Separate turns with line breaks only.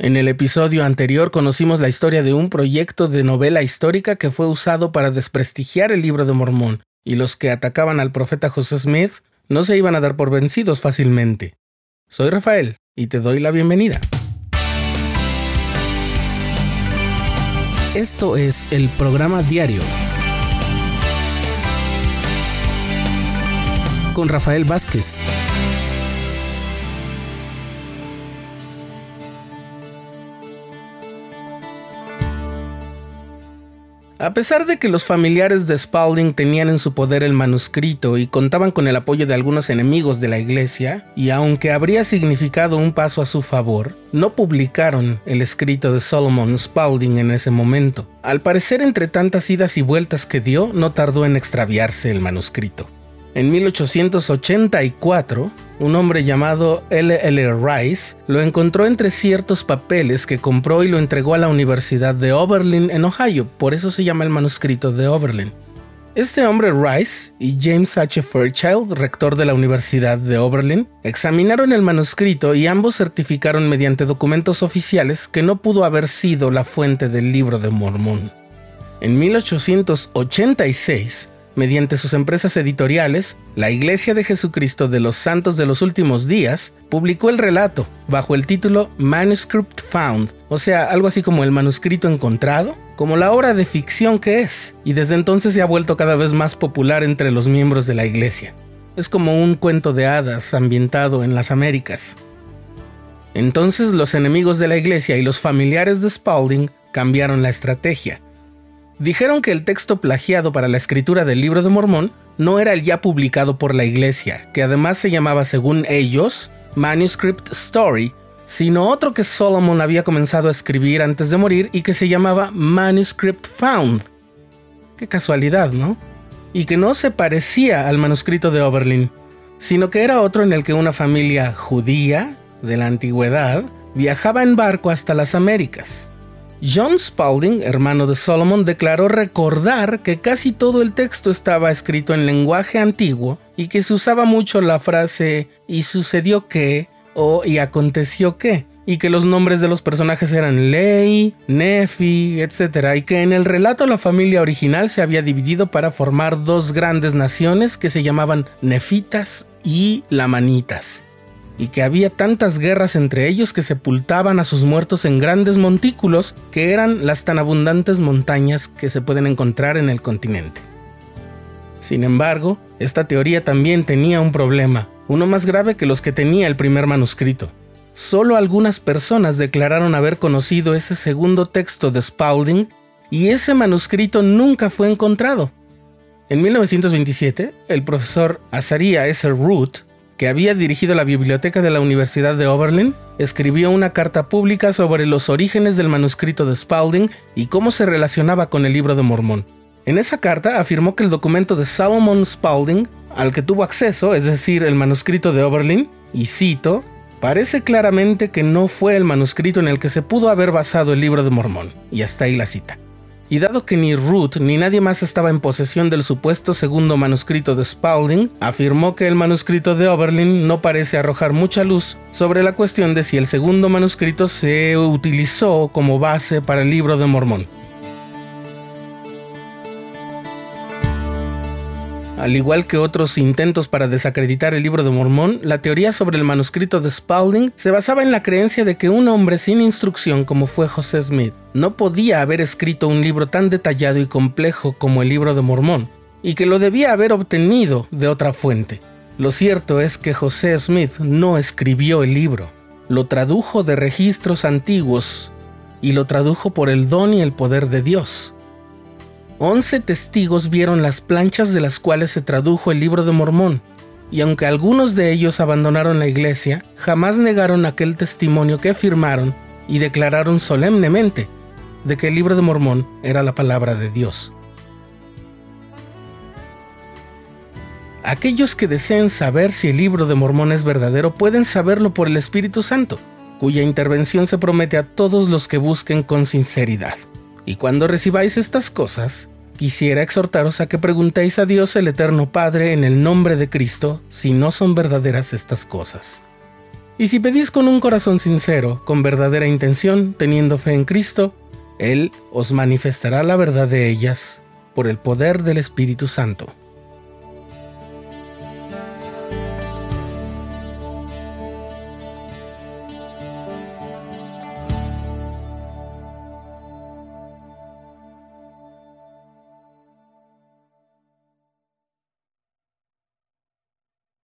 En el episodio anterior conocimos la historia de un proyecto de novela histórica que fue usado para desprestigiar el libro de Mormón, y los que atacaban al profeta José Smith no se iban a dar por vencidos fácilmente. Soy Rafael y te doy la bienvenida. Esto es el programa diario con Rafael Vázquez. A pesar de que los familiares de Spalding tenían en su poder el manuscrito y contaban con el apoyo de algunos enemigos de la iglesia, y aunque habría significado un paso a su favor, no publicaron el escrito de Solomon Spalding en ese momento. Al parecer, entre tantas idas y vueltas que dio, no tardó en extraviarse el manuscrito. En 1884, un hombre llamado L. L. Rice lo encontró entre ciertos papeles que compró y lo entregó a la Universidad de Oberlin en Ohio, por eso se llama el manuscrito de Oberlin. Este hombre Rice y James H. Fairchild, rector de la Universidad de Oberlin, examinaron el manuscrito y ambos certificaron mediante documentos oficiales que no pudo haber sido la fuente del libro de Mormón. En 1886, mediante sus empresas editoriales, la Iglesia de Jesucristo de los Santos de los Últimos Días publicó el relato bajo el título Manuscript Found, o sea, algo así como el manuscrito encontrado, como la obra de ficción que es, y desde entonces se ha vuelto cada vez más popular entre los miembros de la Iglesia. Es como un cuento de hadas ambientado en las Américas. Entonces los enemigos de la Iglesia y los familiares de Spalding cambiaron la estrategia dijeron que el texto plagiado para la escritura del libro de Mormón no era el ya publicado por la iglesia, que además se llamaba, según ellos, Manuscript Story, sino otro que Solomon había comenzado a escribir antes de morir y que se llamaba Manuscript Found. Qué casualidad, ¿no? Y que no se parecía al manuscrito de Oberlin, sino que era otro en el que una familia judía de la antigüedad viajaba en barco hasta las Américas. John Spalding, hermano de Solomon, declaró recordar que casi todo el texto estaba escrito en lenguaje antiguo y que se usaba mucho la frase y sucedió que o y aconteció que y que los nombres de los personajes eran Ley, Nefi, etc. y que en el relato la familia original se había dividido para formar dos grandes naciones que se llamaban Nefitas y Lamanitas y que había tantas guerras entre ellos que sepultaban a sus muertos en grandes montículos que eran las tan abundantes montañas que se pueden encontrar en el continente. Sin embargo, esta teoría también tenía un problema, uno más grave que los que tenía el primer manuscrito. Solo algunas personas declararon haber conocido ese segundo texto de Spalding y ese manuscrito nunca fue encontrado. En 1927, el profesor Azaria S. Root que había dirigido la biblioteca de la Universidad de Oberlin, escribió una carta pública sobre los orígenes del manuscrito de Spalding y cómo se relacionaba con el libro de Mormón. En esa carta afirmó que el documento de Salomon Spalding, al que tuvo acceso, es decir, el manuscrito de Oberlin, y cito, parece claramente que no fue el manuscrito en el que se pudo haber basado el libro de Mormón. Y hasta ahí la cita. Y dado que ni Ruth ni nadie más estaba en posesión del supuesto segundo manuscrito de Spalding, afirmó que el manuscrito de Oberlin no parece arrojar mucha luz sobre la cuestión de si el segundo manuscrito se utilizó como base para el libro de Mormón. Al igual que otros intentos para desacreditar el libro de Mormón, la teoría sobre el manuscrito de Spalding se basaba en la creencia de que un hombre sin instrucción como fue José Smith no podía haber escrito un libro tan detallado y complejo como el libro de Mormón, y que lo debía haber obtenido de otra fuente. Lo cierto es que José Smith no escribió el libro, lo tradujo de registros antiguos y lo tradujo por el don y el poder de Dios. Once testigos vieron las planchas de las cuales se tradujo el libro de Mormón, y aunque algunos de ellos abandonaron la iglesia, jamás negaron aquel testimonio que afirmaron y declararon solemnemente de que el libro de Mormón era la palabra de Dios. Aquellos que deseen saber si el libro de Mormón es verdadero pueden saberlo por el Espíritu Santo, cuya intervención se promete a todos los que busquen con sinceridad. Y cuando recibáis estas cosas, quisiera exhortaros a que preguntéis a Dios el Eterno Padre en el nombre de Cristo si no son verdaderas estas cosas. Y si pedís con un corazón sincero, con verdadera intención, teniendo fe en Cristo, Él os manifestará la verdad de ellas por el poder del Espíritu Santo.